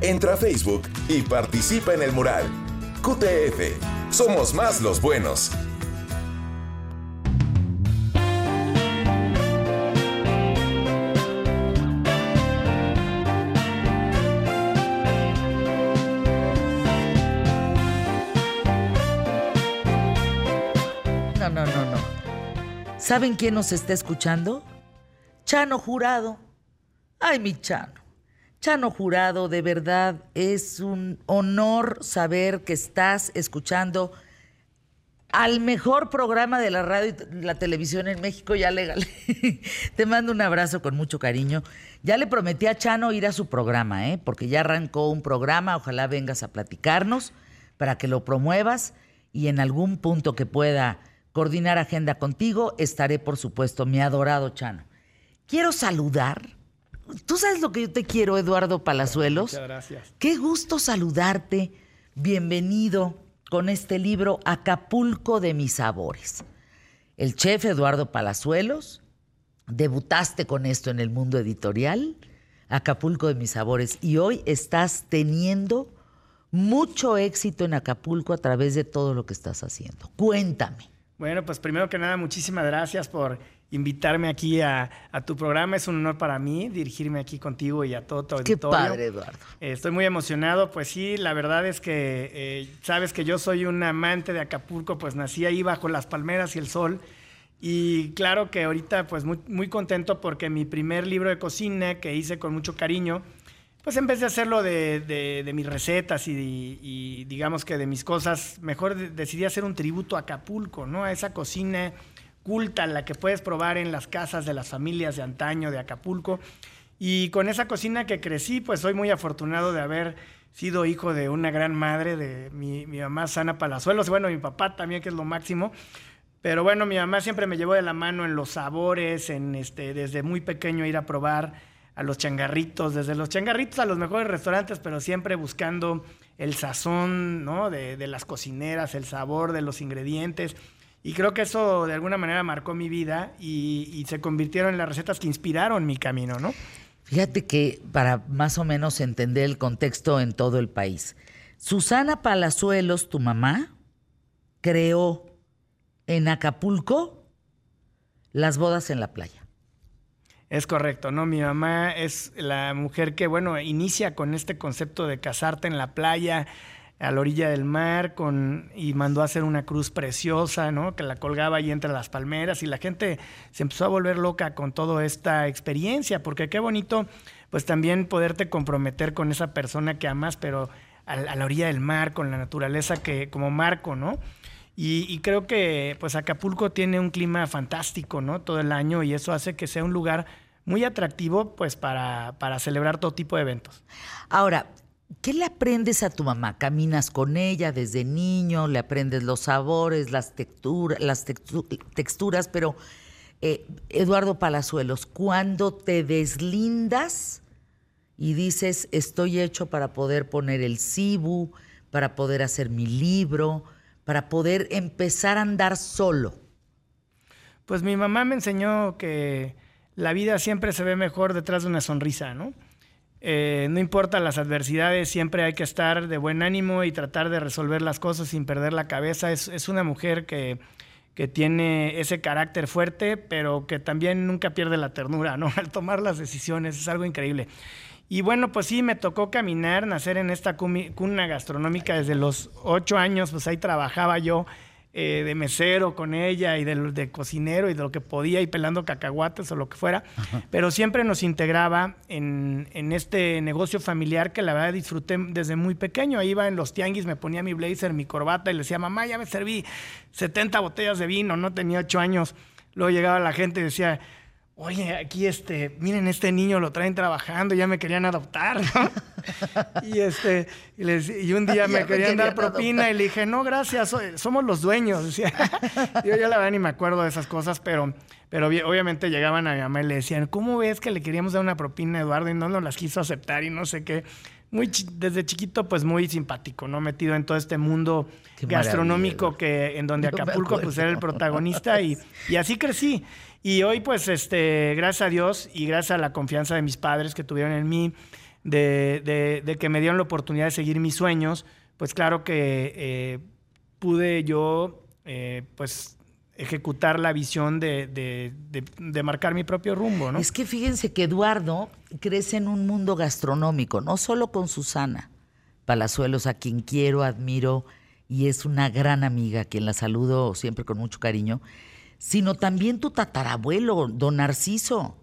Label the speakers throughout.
Speaker 1: Entra a Facebook y participa en el mural. QTF. Somos más los buenos.
Speaker 2: No, no, no, no. ¿Saben quién nos está escuchando? Chano Jurado. Ay, mi Chano. Chano Jurado, de verdad es un honor saber que estás escuchando al mejor programa de la radio y la televisión en México, ya legal. Te mando un abrazo con mucho cariño. Ya le prometí a Chano ir a su programa, ¿eh? porque ya arrancó un programa, ojalá vengas a platicarnos para que lo promuevas y en algún punto que pueda coordinar agenda contigo, estaré, por supuesto, mi adorado Chano. Quiero saludar Tú sabes lo que yo te quiero, Eduardo Palazuelos.
Speaker 3: Muchas gracias.
Speaker 2: Qué gusto saludarte. Bienvenido con este libro Acapulco de mis sabores. El chef Eduardo Palazuelos, debutaste con esto en el mundo editorial, Acapulco de mis sabores, y hoy estás teniendo mucho éxito en Acapulco a través de todo lo que estás haciendo. Cuéntame.
Speaker 3: Bueno, pues primero que nada, muchísimas gracias por invitarme aquí a, tu programa. Es un honor para mí dirigirme aquí contigo y a todo tu auditorio.
Speaker 2: Qué padre, Eduardo.
Speaker 3: Eh, estoy muy emocionado. Pues sí, la verdad es que eh, sabes que yo soy un amante de Acapulco, pues nací ahí bajo las palmeras y el sol. Y claro que ahorita pues muy, muy contento porque mi primer libro de cocina que hice con mucho cariño, pues en vez de hacerlo de, mis recetas y, y, digamos que de mis cosas, mejor decidí hacer un tributo a Acapulco, ¿no? A esa cocina culta, la que puedes probar en las casas de las familias de antaño de Acapulco. Y con esa cocina que crecí, pues soy muy afortunado de haber sido hijo de una gran madre, de mi, mamá Sana Palazuelos, bueno, mi papá también, que es lo máximo. Pero bueno, mi mamá siempre me llevó de la mano en los sabores, este, desde muy pequeño ir a probar a los changarritos, desde los changarritos a los mejores restaurantes, pero siempre buscando el sazón, ¿no? De las cocineras, el sabor de los ingredientes. Y creo que eso de alguna manera marcó mi vida y, se convirtieron en las recetas que inspiraron mi camino, ¿no?
Speaker 2: Fíjate que para más o menos entender el contexto en todo el país, Susana Palazuelos, tu mamá, creó en Acapulco las bodas en la playa.
Speaker 3: Es correcto, ¿no? Mi mamá es la mujer que, bueno, inicia con este concepto de casarte en la playa, a la orilla del mar con, y mandó a hacer una cruz preciosa, ¿no? Que la colgaba ahí entre las palmeras y la gente se empezó a volver loca con toda esta experiencia, porque qué bonito, pues también poderte comprometer con esa persona que amas, pero a, la orilla del mar, con la naturaleza que como marco, ¿no? Y, y, creo que pues Acapulco tiene un clima fantástico, ¿no? Todo el año y eso hace que sea un lugar muy atractivo pues para, para celebrar todo tipo de eventos.
Speaker 2: Ahora, ¿Qué le aprendes a tu mamá? Caminas con ella desde niño, le aprendes los sabores, las, texturas, las texturas, pero eh, Eduardo Palazuelos, cuando te deslindas y dices, estoy hecho para poder poner el cibu, para poder hacer mi libro, para poder empezar a andar solo?
Speaker 3: Pues mi mamá me enseñó que la vida siempre se ve mejor detrás de una sonrisa, ¿no? Eh, no importa las adversidades, siempre hay que estar de buen ánimo y tratar de resolver las cosas sin perder la cabeza. Es, una mujer que, tiene ese carácter fuerte, pero que también nunca pierde la ternura, ¿no? Al tomar las decisiones, es algo increíble. Y bueno, pues sí, me tocó caminar, nacer en esta cuna gastronómica desde los ocho años, pues ahí trabajaba yo eh, de mesero con ella y de, cocinero y de lo que podía y pelando cacahuates o lo que fuera, pero siempre nos integraba en, este negocio familiar que la verdad disfruté desde muy pequeño. Iba en los tianguis, me ponía mi blazer, mi corbata y le decía, mamá, ya me serví 70 botellas de vino, no tenía ocho años. Luego llegaba la gente y decía, oye, aquí este, miren, este niño lo traen trabajando, ya me querían adoptar, ¿no? y este, y, un día me, querían dar propina y le dije, no, gracias, somos los dueños. yo, yo la verdad ni me acuerdo de esas cosas, pero, pero obviamente llegaban a mi mamá y le decían, ¿cómo ves que le queríamos dar una propina a Eduardo y no nos las quiso aceptar y no sé qué? Muy desde chiquito, pues muy simpático, ¿no? Metido en todo este mundo gastronómico que en donde Acapulco pues era el protagonista y, y así crecí. Y hoy, pues, este, gracias a Dios y gracias a la confianza de mis padres que tuvieron en mí, de, que me dieron la oportunidad de seguir mis sueños, pues claro que eh, pude yo, eh, pues ejecutar la visión de, marcar mi propio rumbo, ¿no?
Speaker 2: Es que fíjense que Eduardo crece en un mundo gastronómico, no solo con Susana Palazuelos, a quien quiero, admiro y es una gran amiga, quien la saludo siempre con mucho cariño, sino también tu tatarabuelo, don Narciso.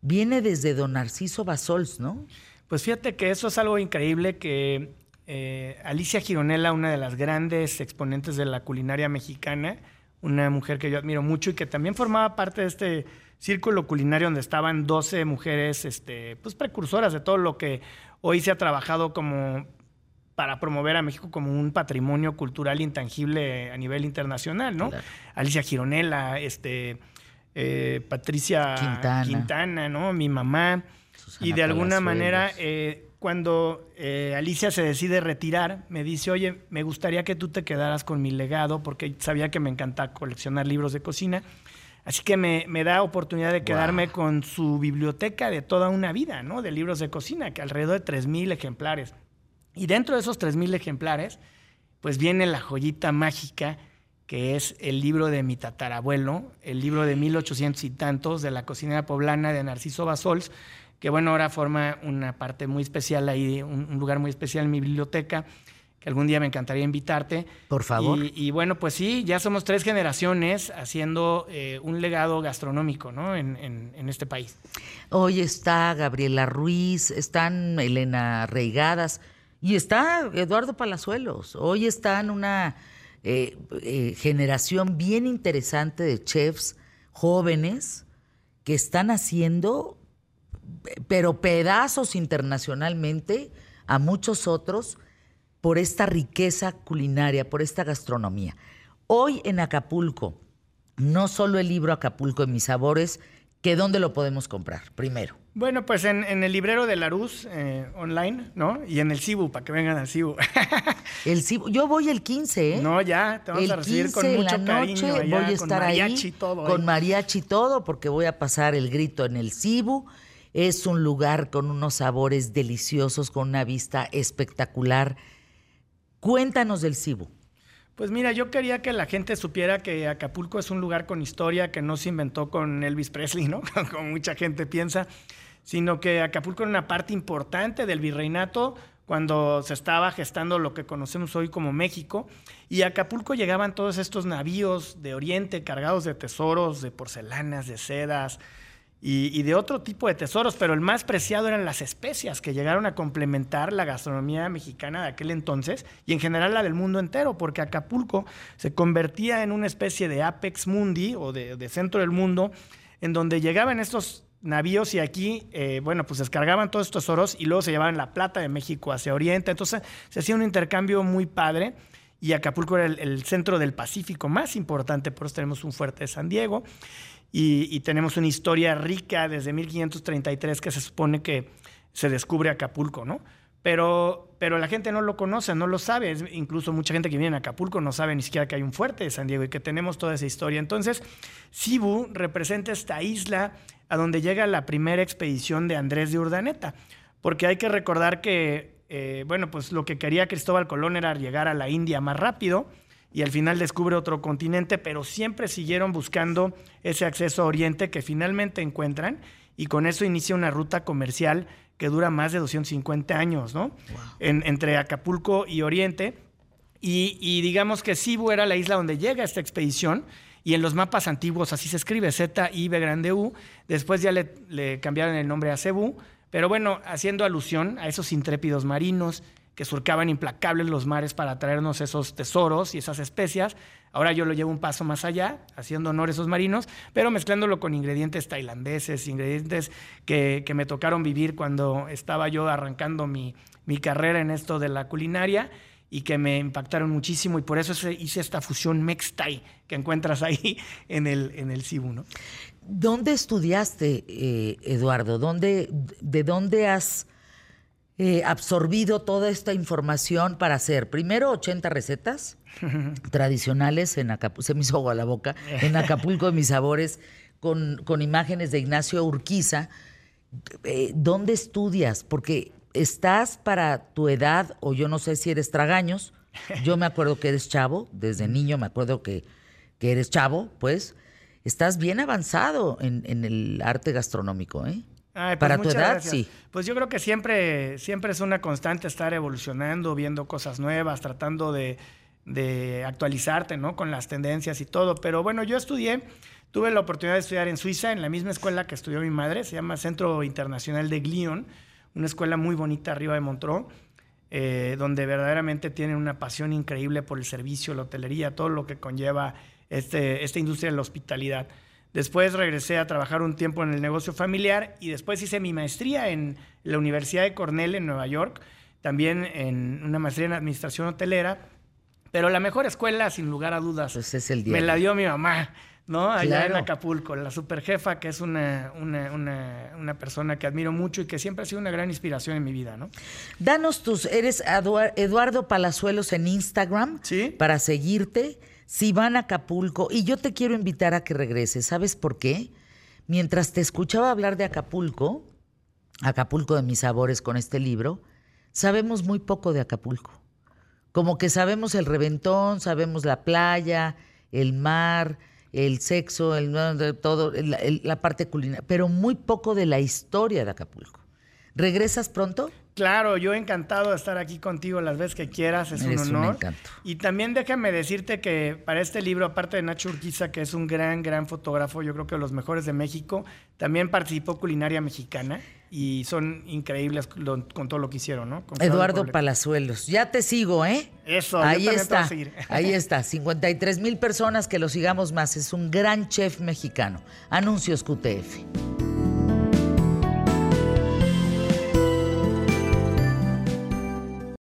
Speaker 2: Viene desde don Narciso Basols, ¿no?
Speaker 3: Pues fíjate que eso es algo increíble que eh, Alicia Gironella, una de las grandes exponentes de la culinaria mexicana, una mujer que yo admiro mucho y que también formaba parte de este círculo culinario donde estaban 12 mujeres este, pues precursoras de todo lo que hoy se ha trabajado como para promover a México como un patrimonio cultural intangible a nivel internacional, ¿no? Alicia Gironella, este, eh, Patricia Quintana. ¿no? Mi mamá. y de alguna manera, eh, cuando eh, Alicia se decide retirar, me dice, oye, me gustaría que tú te quedaras con mi legado, porque sabía que me encanta coleccionar libros de cocina. Así que me, da oportunidad de quedarme con su biblioteca de toda una vida, ¿no? De libros de cocina, que alrededor de 3.000 ejemplares. Y dentro de esos 3.000 ejemplares, pues viene la joyita mágica que es el libro de mi tatarabuelo, el libro de 1800 y tantos de la cocinera poblana de Narciso Basols, que bueno, ahora forma una parte muy especial ahí, un, lugar muy especial en mi biblioteca, que algún día me encantaría invitarte.
Speaker 2: Por favor.
Speaker 3: Y, bueno, pues sí, ya somos tres generaciones haciendo eh, un legado gastronómico ¿no? en, en, este país.
Speaker 2: Hoy está Gabriela Ruiz, están Elena Reigadas y está Eduardo Palazuelos. Hoy están una eh, eh, generación bien interesante de chefs jóvenes que están haciendo, pero pedazos internacionalmente a muchos otros por esta riqueza culinaria, por esta gastronomía. Hoy en Acapulco, no solo el libro Acapulco de mis sabores, que dónde lo podemos comprar, primero.
Speaker 3: Bueno, pues en, el librero de Laruz eh, online, ¿no? Y en el Cibu, para que vengan al Cibu.
Speaker 2: el Cibu, yo voy el 15, ¿eh?
Speaker 3: No, ya, te vamos a recibir con mucho la noche, cariño.
Speaker 2: voy a estar ahí
Speaker 3: todo,
Speaker 2: con mariachi y todo, porque voy a pasar el grito en el Cibu. Es un lugar con unos sabores deliciosos, con una vista espectacular. Cuéntanos del Cibu.
Speaker 3: Pues mira, yo quería que la gente supiera que Acapulco es un lugar con historia que no se inventó con Elvis Presley, ¿no? Como mucha gente piensa, sino que Acapulco era una parte importante del virreinato cuando se estaba gestando lo que conocemos hoy como México. Y a Acapulco llegaban todos estos navíos de Oriente cargados de tesoros, de porcelanas, de sedas, y, de otro tipo de tesoros, pero el más preciado eran las especias que llegaron a complementar la gastronomía mexicana de aquel entonces y en general la del mundo entero, porque Acapulco se convertía en una especie de apex mundi o de, centro del mundo, en donde llegaban estos navíos y aquí, eh, bueno, pues descargaban todos estos tesoros y luego se llevaban la plata de México hacia Oriente, entonces se hacía un intercambio muy padre y Acapulco era el, el centro del Pacífico más importante, por eso tenemos un fuerte de San Diego y, tenemos una historia rica desde 1533 que se supone que se descubre Acapulco, ¿no? Pero, pero la gente no lo conoce, no lo sabe. Incluso mucha gente que viene a Acapulco no sabe ni siquiera que hay un fuerte de San Diego y que tenemos toda esa historia. Entonces, Cibu representa esta isla a donde llega la primera expedición de Andrés de Urdaneta. Porque hay que recordar que, eh, bueno, pues lo que quería Cristóbal Colón era llegar a la India más rápido y al final descubre otro continente, pero siempre siguieron buscando ese acceso a Oriente que finalmente encuentran y con eso inicia una ruta comercial que dura más de 250 años, ¿no? entre Acapulco y Oriente. Y, digamos que Cibu era la isla donde llega esta expedición y en los mapas antiguos así se escribe, Z, I, B grande U. Después ya le, le cambiaron el nombre a Cebu, pero bueno, haciendo alusión a esos intrépidos marinos que surcaban implacables los mares para traernos esos tesoros y esas especias. Ahora yo lo llevo un paso más allá, haciendo honor a esos marinos, pero mezclándolo con ingredientes tailandeses, ingredientes que, me tocaron vivir cuando estaba yo arrancando mi, carrera en esto de la culinaria y que me impactaron muchísimo y por eso hice esta fusión Mextai que encuentras ahí en el, en el Cibu.
Speaker 2: ¿Dónde estudiaste, eh, Eduardo? ¿Dónde, ¿De dónde has eh, absorbido toda esta información para hacer primero 80 recetas tradicionales en Acapulco, se me hizo agua la boca, en Acapulco de mis sabores, con, con imágenes de Ignacio Urquiza, eh, ¿dónde estudias? Porque estás para tu edad, o yo no sé si eres tragaños, yo me acuerdo que eres chavo, desde niño me acuerdo que, que eres chavo, pues, estás bien avanzado en, en el arte gastronómico, ¿eh?
Speaker 3: Ay, pues
Speaker 2: Para tu edad,
Speaker 3: gracias.
Speaker 2: sí.
Speaker 3: Pues yo creo que siempre, siempre es una constante estar evolucionando, viendo cosas nuevas, tratando de, de actualizarte, ¿no? Con las tendencias y todo. Pero bueno, yo estudié, tuve la oportunidad de estudiar en Suiza, en la misma escuela que estudió mi madre, se llama Centro Internacional de Glion, una escuela muy bonita arriba de Montreux, eh, donde verdaderamente tienen una pasión increíble por el servicio, la hotelería, todo lo que conlleva este, esta industria de la hospitalidad. Después regresé a trabajar un tiempo en el negocio familiar y después hice mi maestría en la Universidad de Cornell en Nueva York, también en una maestría en administración hotelera. Pero la mejor escuela, sin lugar a dudas,
Speaker 2: Pues es el día.
Speaker 3: me la dio mi mamá, ¿no? Allá en. Acapulco, la superjefa, que es una, una, una, una persona que admiro mucho y que siempre ha sido una gran inspiración en mi vida, ¿no?
Speaker 2: Danos tus, eres Eduardo Palazuelos en Instagram
Speaker 3: Sí.
Speaker 2: para seguirte. Si van a Acapulco, y yo te quiero invitar a que regreses, ¿sabes por qué? Mientras te escuchaba hablar de Acapulco, Acapulco de mis sabores con este libro, sabemos muy poco de Acapulco. Como que sabemos el reventón, sabemos la playa, el mar, el sexo, el, todo, la parte culinaria, pero muy poco de la historia de Acapulco. ¿Regresas pronto?
Speaker 3: Claro, yo encantado de estar aquí contigo las veces que quieras, es
Speaker 2: Eres
Speaker 3: un
Speaker 2: un
Speaker 3: honor.
Speaker 2: encanto.
Speaker 3: Y también déjame decirte que para este libro, aparte de Nacho Urquiza, que es un gran, gran fotógrafo, yo creo que de los mejores de México, también participó Culinaria Mexicana y son increíbles lo- con todo lo que hicieron, ¿no? Con
Speaker 2: Eduardo. Palazuelos. Ya te sigo, ¿eh?
Speaker 3: Eso, yo
Speaker 2: ahí
Speaker 3: también te voy a
Speaker 2: está.
Speaker 3: seguir.
Speaker 2: Ahí está. 53 mil personas que lo sigamos más. Es un gran chef mexicano. Anuncios QTF.